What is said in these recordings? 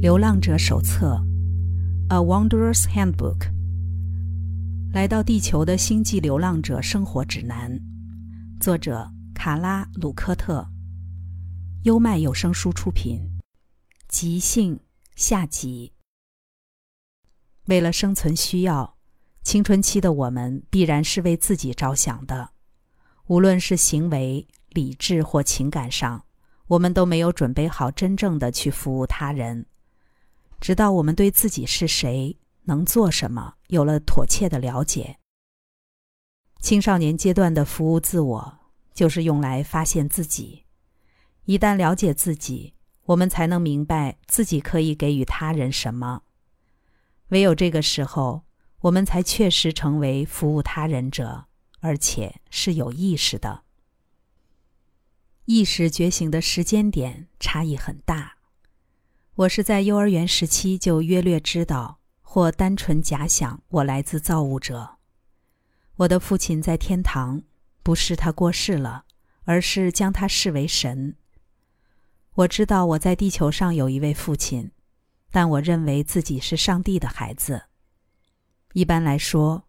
《流浪者手册》（A Wanderer's Handbook），来到地球的星际流浪者生活指南，作者卡拉·鲁科特，优麦有声书出品。即兴下集。为了生存需要，青春期的我们必然是为自己着想的，无论是行为、理智或情感上，我们都没有准备好真正的去服务他人。直到我们对自己是谁、能做什么有了妥切的了解，青少年阶段的服务自我就是用来发现自己。一旦了解自己，我们才能明白自己可以给予他人什么。唯有这个时候，我们才确实成为服务他人者，而且是有意识的。意识觉醒的时间点差异很大。我是在幼儿园时期就约略知道，或单纯假想我来自造物者。我的父亲在天堂，不是他过世了，而是将他视为神。我知道我在地球上有一位父亲，但我认为自己是上帝的孩子。一般来说，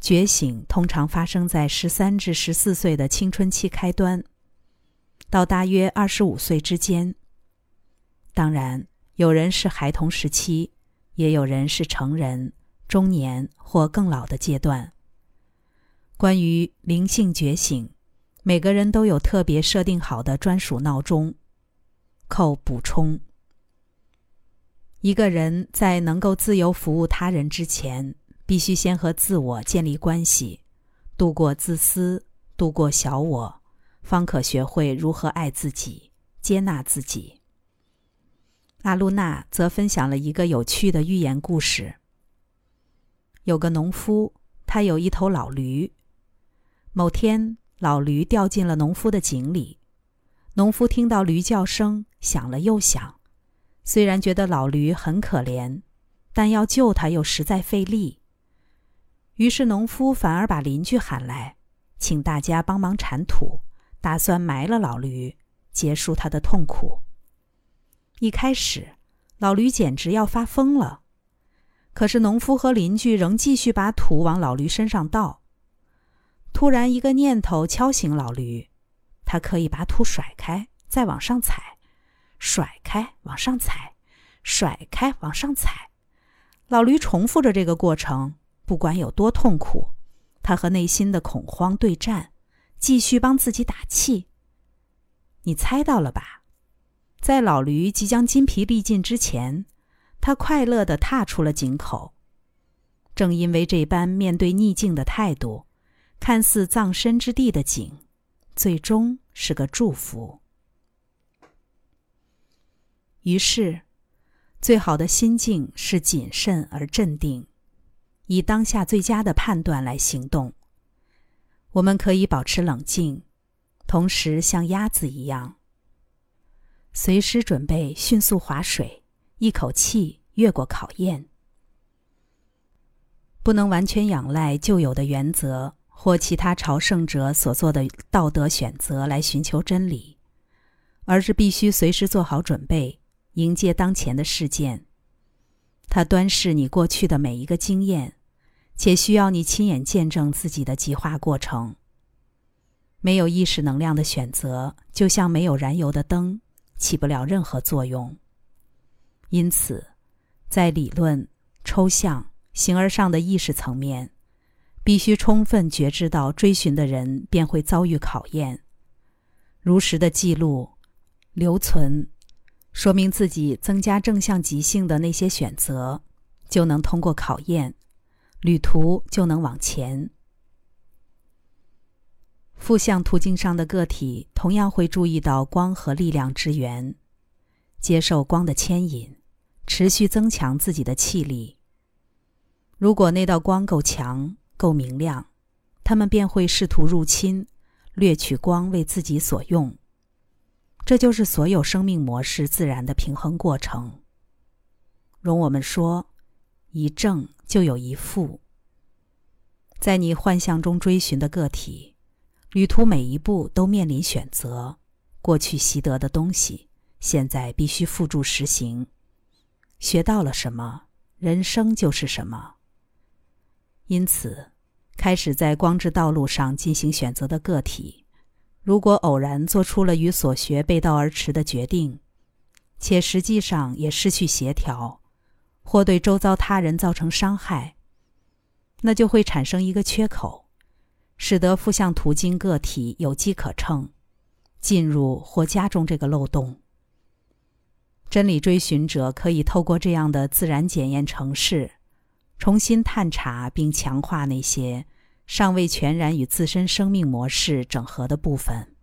觉醒通常发生在十三至十四岁的青春期开端，到大约二十五岁之间。当然，有人是孩童时期，也有人是成人、中年或更老的阶段。关于灵性觉醒，每个人都有特别设定好的专属闹钟。扣补充：一个人在能够自由服务他人之前，必须先和自我建立关系，度过自私，度过小我，方可学会如何爱自己、接纳自己。阿露娜则分享了一个有趣的寓言故事。有个农夫，他有一头老驴。某天，老驴掉进了农夫的井里。农夫听到驴叫声，想了又想，虽然觉得老驴很可怜，但要救它又实在费力。于是，农夫反而把邻居喊来，请大家帮忙铲土，打算埋了老驴，结束他的痛苦。一开始，老驴简直要发疯了。可是农夫和邻居仍继续把土往老驴身上倒。突然，一个念头敲醒老驴：他可以把土甩开，再往上踩；甩开，往上踩；甩开，往上踩。老驴重复着这个过程，不管有多痛苦，他和内心的恐慌对战，继续帮自己打气。你猜到了吧？在老驴即将筋疲力尽之前，他快乐地踏出了井口。正因为这般面对逆境的态度，看似葬身之地的井，最终是个祝福。于是，最好的心境是谨慎而镇定，以当下最佳的判断来行动。我们可以保持冷静，同时像鸭子一样。随时准备迅速划水，一口气越过考验。不能完全仰赖旧有的原则或其他朝圣者所做的道德选择来寻求真理，而是必须随时做好准备，迎接当前的事件。它端视你过去的每一个经验，且需要你亲眼见证自己的极化过程。没有意识能量的选择，就像没有燃油的灯。起不了任何作用。因此，在理论、抽象、形而上的意识层面，必须充分觉知到追寻的人便会遭遇考验。如实的记录、留存，说明自己增加正向极性的那些选择，就能通过考验，旅途就能往前。负向途径上的个体同样会注意到光和力量之源，接受光的牵引，持续增强自己的气力。如果那道光够强、够明亮，他们便会试图入侵，掠取光为自己所用。这就是所有生命模式自然的平衡过程。容我们说，一正就有一负。在你幻象中追寻的个体。旅途每一步都面临选择，过去习得的东西，现在必须付诸实行。学到了什么，人生就是什么。因此，开始在光之道路上进行选择的个体，如果偶然做出了与所学背道而驰的决定，且实际上也失去协调，或对周遭他人造成伤害，那就会产生一个缺口，使得负向途径个体有机可乘，进入或加重这个漏洞。真理追寻者可以透过这样的自然检验程式，重新探查并强化那些尚未全然与自身生命模式整合的部分。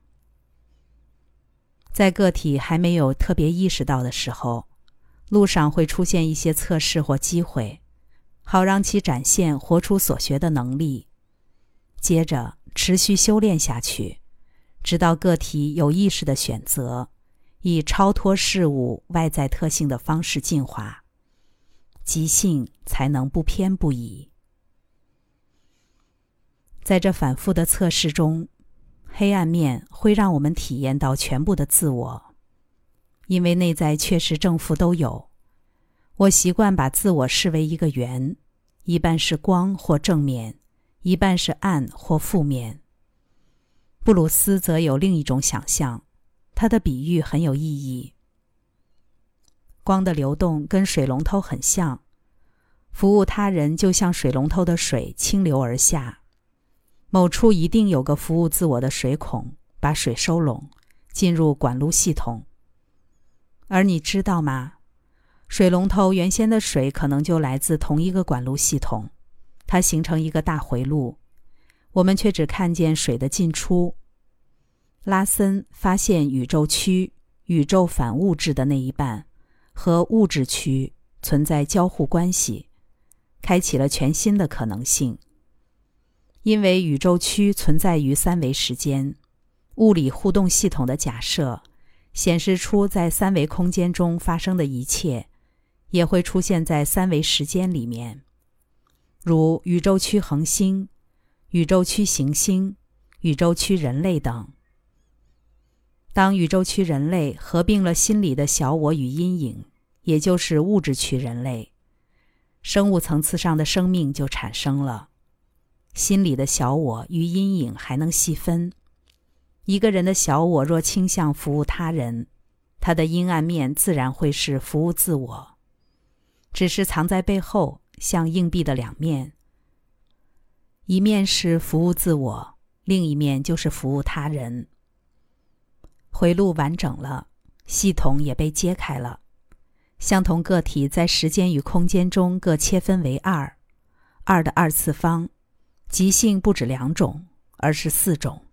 在个体还没有特别意识到的时候，路上会出现一些测试或机会，好让其展现活出所学的能力。接着持续修炼下去，直到个体有意识的选择。以超脱事物外在特性的方式进化，即性才能不偏不倚。在这反复的测试中，黑暗面会让我们体验到全部的自我，因为内在确实正负都有。我习惯把自我视为一个圆，一半是光或正面，一半是暗或负面。布鲁斯则有另一种想象。他的比喻很有意义。光的流动跟水龙头很像，服务他人就像水龙头的水倾流而下，某处一定有个服务自我的水孔，把水收拢，进入管路系统。而你知道吗？水龙头原先的水可能就来自同一个管路系统，它形成一个大回路，我们却只看见水的进出。拉森发现宇宙区、宇宙反物质的那一半和物质区存在交互关系，开启了全新的可能性。因为宇宙区存在于三维时间，物理互动系统的假设显示出，在三维空间中发生的一切也会出现在三维时间里面，如宇宙区恒星、宇宙区行星、宇宙区人类等。当宇宙区人类合并了心理的小我与阴影，也就是物质区人类，生物层次上的生命就产生了。心理的小我与阴影还能细分。一个人的小我若倾向服务他人，他的阴暗面自然会是服务自我，只是藏在背后，像硬币的两面。一面是服务自我，另一面就是服务他人。回路完整了，系统也被揭开了。相同个体在时间与空间中各切分为二，二的二次方，极性不止两种，而是四种。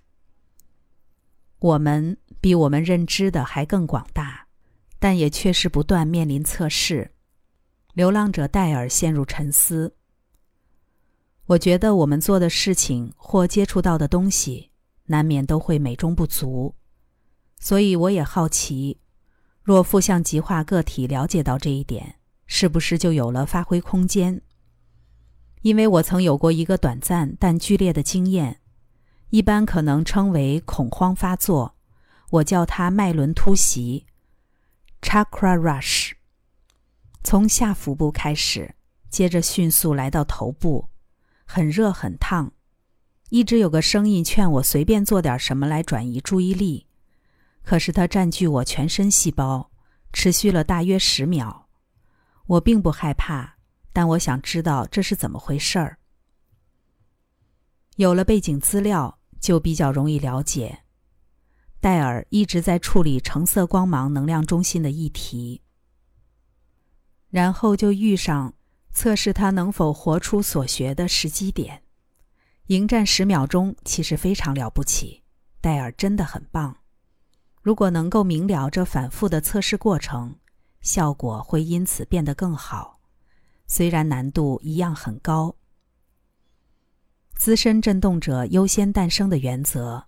我们比我们认知的还更广大，但也确实不断面临测试。流浪者戴尔陷入沉思。我觉得我们做的事情或接触到的东西，难免都会美中不足。所以我也好奇，若负向极化个体了解到这一点，是不是就有了发挥空间？因为我曾有过一个短暂但剧烈的经验，一般可能称为恐慌发作，我叫它脉轮突袭 （chakra rush）。从下腹部开始，接着迅速来到头部，很热很烫，一直有个声音劝我随便做点什么来转移注意力。可是它占据我全身细胞，持续了大约十秒。我并不害怕，但我想知道这是怎么回事儿。有了背景资料，就比较容易了解。戴尔一直在处理橙色光芒能量中心的议题，然后就遇上测试他能否活出所学的时机点。迎战十秒钟其实非常了不起，戴尔真的很棒。如果能够明了这反复的测试过程，效果会因此变得更好，虽然难度一样很高。资深震动者优先诞生的原则，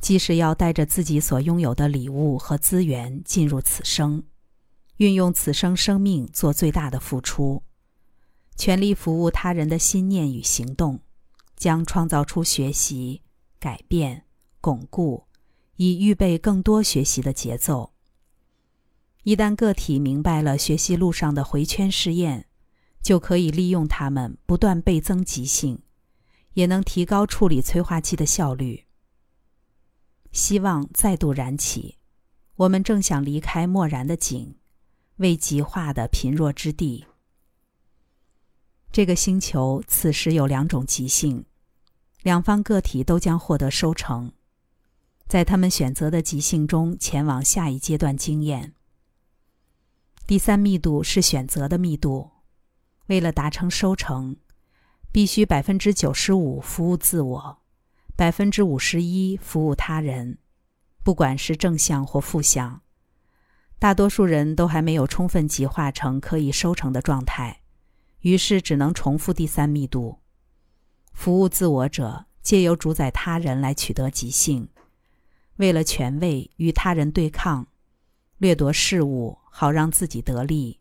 即是要带着自己所拥有的礼物和资源进入此生，运用此生生命做最大的付出，全力服务他人的心念与行动，将创造出学习、改变、巩固。以预备更多学习的节奏。一旦个体明白了学习路上的回圈试验，就可以利用它们不断倍增极性，也能提高处理催化剂的效率。希望再度燃起，我们正想离开漠然的井，未极化的贫弱之地。这个星球此时有两种极性，两方个体都将获得收成，在他们选择的极性中前往下一阶段经验。第三密度是选择的密度，为了达成收成，必须百分之九十五服务自我，百分之五十一服务他人，不管是正向或负向。大多数人都还没有充分极化成可以收成的状态，于是只能重复第三密度。服务自我者借由主宰他人来取得极性，为了权位与他人对抗。掠夺事物，好让自己得利；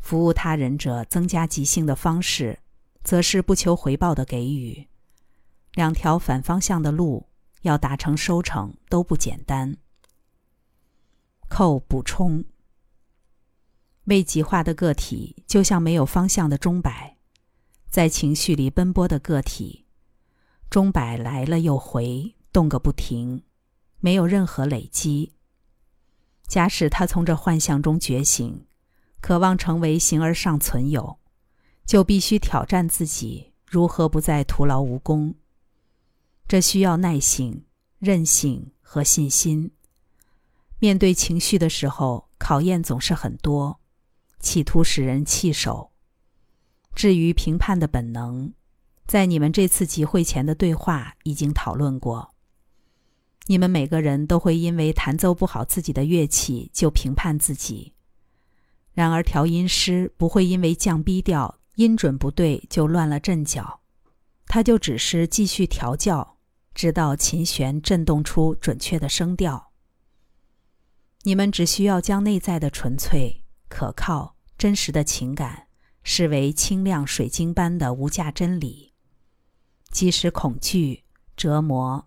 服务他人者，增加即兴的方式，则是不求回报的给予。两条反方向的路，要达成收成都不简单。扣补充：未极化的个体，就像没有方向的钟摆，在情绪里奔波的个体，钟摆来了又回，动个不停，没有任何累积。假使他从这幻象中觉醒，渴望成为形而上存有，就必须挑战自己如何不再徒劳无功。这需要耐性、韧性和信心。面对情绪的时候，考验总是很多，企图使人弃守。至于评判的本能，在你们这次集会前的对话已经讨论过。你们每个人都会因为弹奏不好自己的乐器就评判自己，然而调音师不会因为降 B 调音准不对就乱了阵脚，他就只是继续调教，直到琴弦震动出准确的声调。你们只需要将内在的纯粹、可靠、真实的情感视为清亮水晶般的无价真理，即使恐惧、折磨。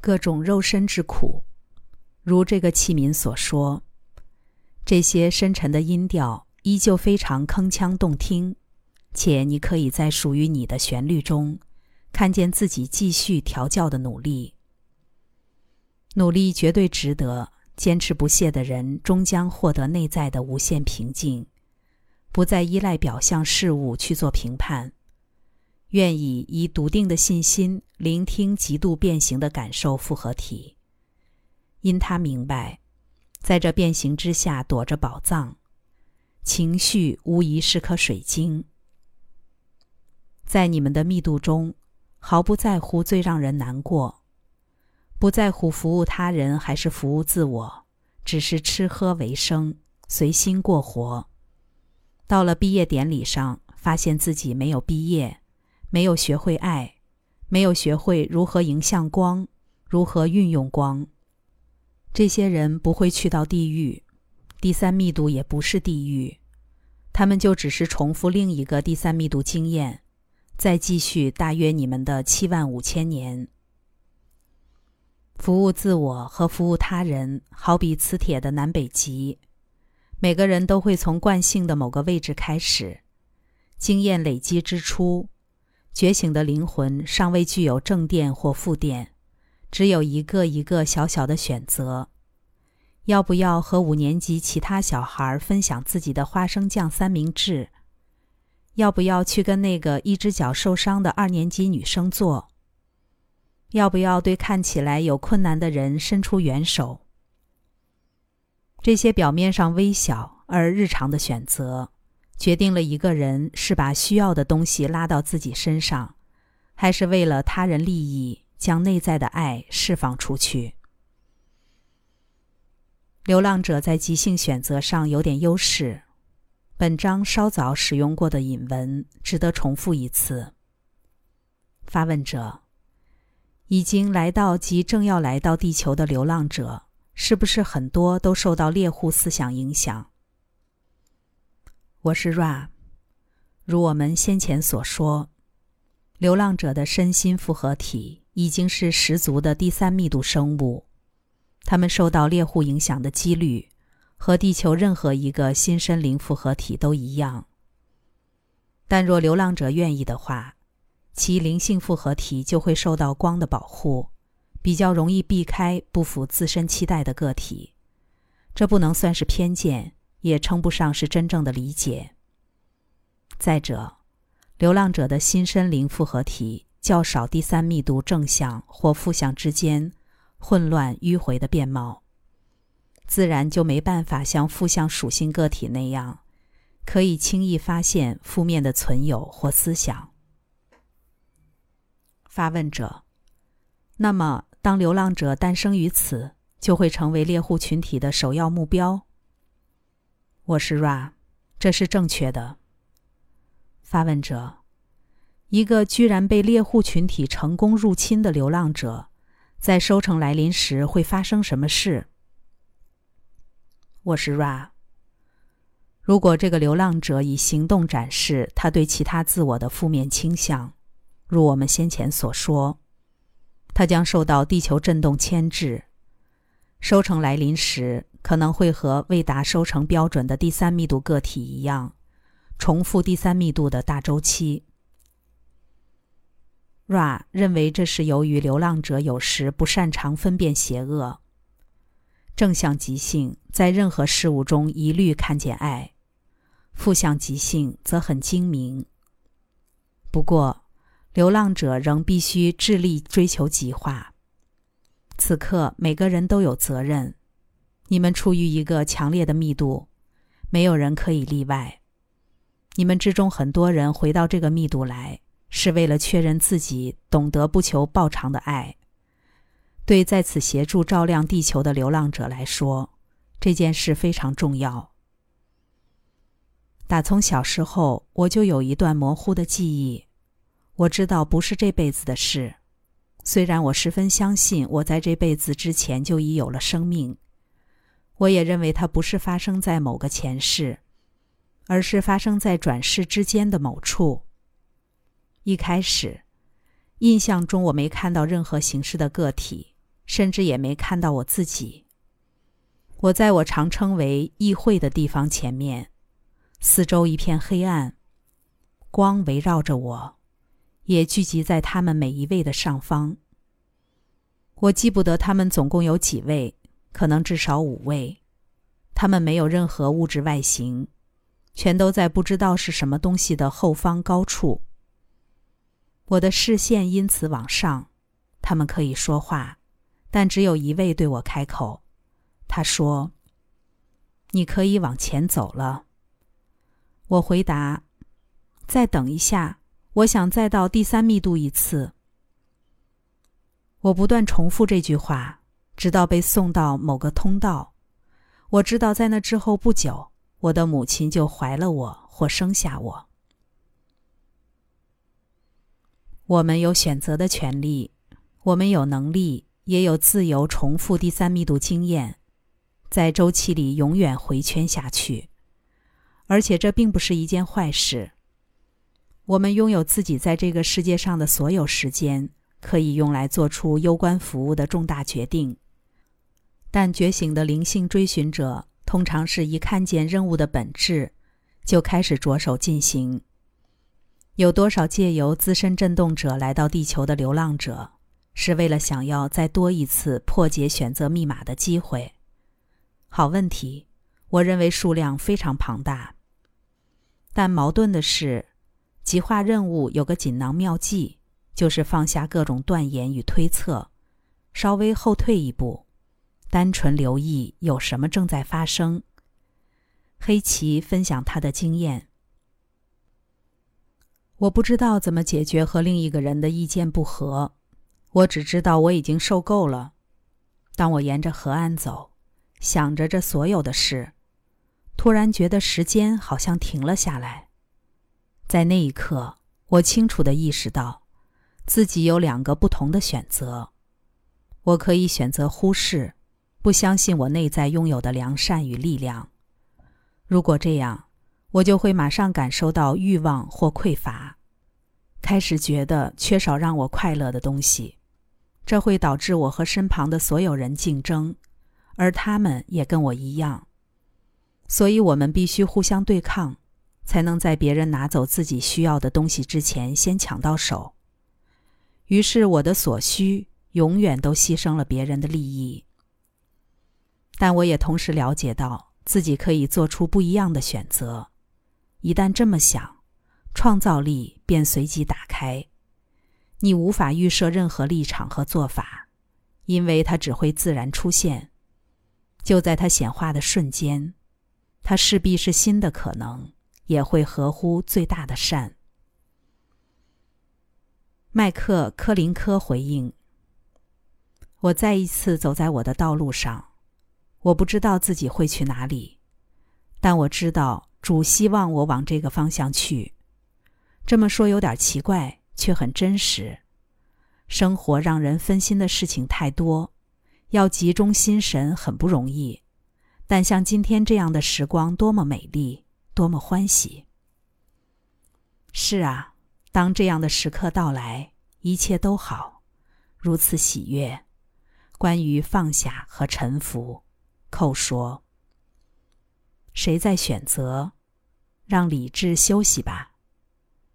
各种肉身之苦，如这个器皿所说，这些深沉的音调依旧非常铿锵动听，且你可以在属于你的旋律中，看见自己继续调教的努力。努力绝对值得，坚持不懈的人终将获得内在的无限平静，不再依赖表象事物去做评判。愿意以笃定的信心聆听极度变形的感受复合体，因他明白，在这变形之下躲着宝藏。情绪无疑是颗水晶，在你们的密度中，毫不在乎最让人难过，不在乎服务他人还是服务自我，只是吃喝为生，随心过活。到了毕业典礼上，发现自己没有毕业。没有学会爱，没有学会如何迎向光，如何运用光。这些人不会去到地狱，第三密度也不是地狱，他们就只是重复另一个第三密度经验，再继续大约你们的七万五千年。服务自我和服务他人，好比磁铁的南北极，每个人都会从惯性的某个位置开始，经验累积之初。觉醒的灵魂尚未具有正电或负电，只有一个一个小小的选择：要不要和五年级其他小孩分享自己的花生酱三明治？要不要去跟那个一只脚受伤的二年级女生做？要不要对看起来有困难的人伸出援手？这些表面上微小而日常的选择。决定了一个人是把需要的东西拉到自己身上，还是为了他人利益将内在的爱释放出去。流浪者在即兴选择上有点优势。本章稍早使用过的引文值得重复一次。发问者：已经来到及正要来到地球的流浪者，是不是很多都受到猎户思想影响？我是 Ra，如我们先前所说，流浪者的身心复合体已经是十足的第三密度生物，他们受到猎户影响的几率和地球任何一个新生灵复合体都一样。但若流浪者愿意的话，其灵性复合体就会受到光的保护，比较容易避开不符自身期待的个体。这不能算是偏见，也称不上是真正的理解。再者，流浪者的新生灵复合体较少第三密度正向或负向之间混乱迂回的面貌，自然就没办法像负向属性个体那样。可以轻易发现负面的存有或思想。发问者：那么，当流浪者诞生于此，就会成为猎户群体的首要目标？我是 Ra，这是正确的。发问者：一个居然被猎户群体成功入侵的流浪者，在收成来临时会发生什么事？我是 Ra。如果这个流浪者以行动展示他对其他自我的负面倾向，如我们先前所说，它将受到地球震动牵制。收成来临时，可能会和未达收成标准的第三密度个体一样，重复第三密度的大周期。Ra 认为这是由于流浪者有时不擅长分辨邪恶。正向极性在任何事物中一律看见爱。负向极性则很精明。不过，流浪者仍必须致力追求极化。此刻，每个人都有责任。你们处于一个强烈的密度，没有人可以例外。你们之中很多人回到这个密度来，是为了确认自己懂得不求报偿的爱。对在此协助照亮地球的流浪者来说，这件事非常重要。打从小时候，我就有一段模糊的记忆。我知道不是这辈子的事，虽然我十分相信我在这辈子之前就已有了生命。我也认为它不是发生在某个前世，而是发生在转世之间的某处。一开始，印象中我没看到任何形式的个体，甚至也没看到我自己。我在我常称为议会的地方前面。四周一片黑暗，光围绕着我，也聚集在他们每一位的上方。我记不得他们总共有几位，可能至少五位。他们没有任何物质外形，全都在不知道是什么东西的后方高处。我的视线因此往上，他们可以说话，但只有一位对我开口。他说：“你可以往前走了。”我回答：“再等一下，我想再到第三密度一次。”我不断重复这句话，直到被送到某个通道。我知道，在那之后不久，我的母亲就怀了我或生下我。我们有选择的权利，我们有能力，也有自由重复第三密度经验，在周期里永远回圈下去。而且这并不是一件坏事。我们拥有自己在这个世界上的所有时间，可以用来做出攸关服务的重大决定。但觉醒的灵性追寻者通常是一看见任务的本质，就开始着手进行。有多少借由自身震动者来到地球的流浪者，是为了想要再多一次破解选择密码的机会？好问题，我认为数量非常庞大。但矛盾的是，极化任务有个锦囊妙计，就是放下各种断言与推测，稍微后退一步，单纯留意有什么正在发生。黑棋分享他的经验：我不知道怎么解决和另一个人的意见不合，我只知道我已经受够了。当我沿着河岸走，想着这所有的事。突然觉得时间好像停了下来，在那一刻，我清楚的意识到，自己有两个不同的选择：我可以选择忽视，不相信我内在拥有的良善与力量。如果这样，我就会马上感受到欲望或匮乏，开始觉得缺少让我快乐的东西，这会导致我和身旁的所有人竞争，而他们也跟我一样。所以我们必须互相对抗，才能在别人拿走自己需要的东西之前先抢到手。于是我的所需永远都牺牲了别人的利益。但我也同时了解到自己可以做出不一样的选择。一旦这么想，创造力便随即打开。你无法预设任何立场和做法，因为它只会自然出现。就在它显化的瞬间，它势必是新的可能，也会合乎最大的善。麦克科林科回应：“我再一次走在我的道路上，我不知道自己会去哪里，但我知道主希望我往这个方向去。这么说有点奇怪。”却很真实。生活让人分心的事情太多，要集中心神很不容易。但像今天这样的时光，多么美丽，多么欢喜！是啊，当这样的时刻到来，一切都好，如此喜悦。关于放下和臣服，寇说：“谁在选择？让理智休息吧。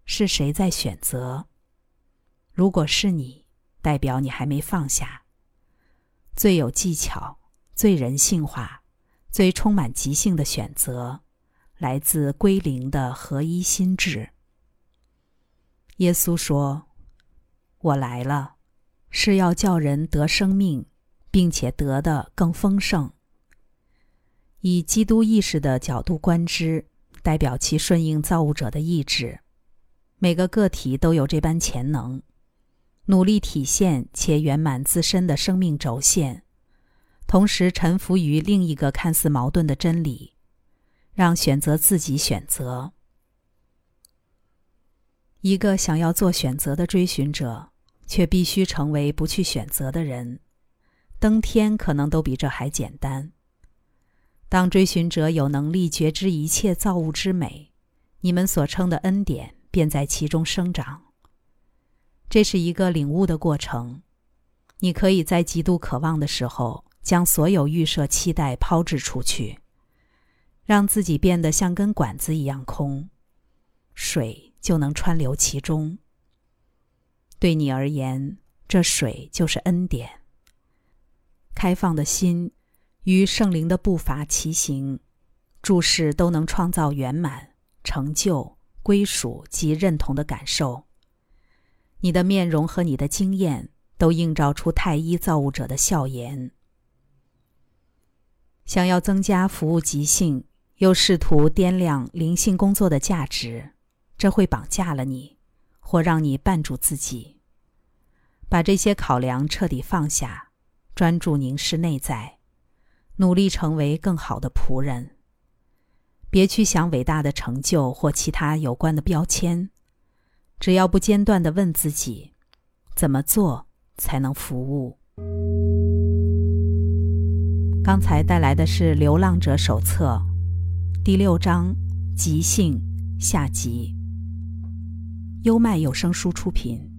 是谁在选择？”如果是你，代表你还没放下。最有技巧、最人性化、最充满即兴的选择，来自归零的合一心智。耶稣说：“我来了，是要叫人得生命，并且得的更丰盛。”以基督意识的角度观之，代表其顺应造物者的意志。每个个体都有这般潜能。努力体现且圆满自身的生命轴线，同时臣服于另一个看似矛盾的真理，让选择自己选择。一个想要做选择的追寻者，却必须成为不去选择的人。登天可能都比这还简单。当追寻者有能力觉知一切造物之美，你们所称的恩典便在其中生长。这是一个领悟的过程。你可以在极度渴望的时候，将所有预设期待抛掷出去，让自己变得像根管子一样空，水就能穿流其中。对你而言，这水就是恩典。开放的心与圣灵的步伐齐行，注视都能创造圆满、成就、归属及认同的感受。你的面容和你的经验都映照出太一造物者的笑颜。想要增加服务即兴，又试图掂量灵性工作的价值，这会绑架了你，或让你绊住自己。把这些考量彻底放下，专注凝视内在，努力成为更好的仆人。别去想伟大的成就或其他有关的标签。只要不间断的问自己，怎么做才能服务？刚才带来的是《流浪者手册》第六章即兴下集，优麦有声书出品。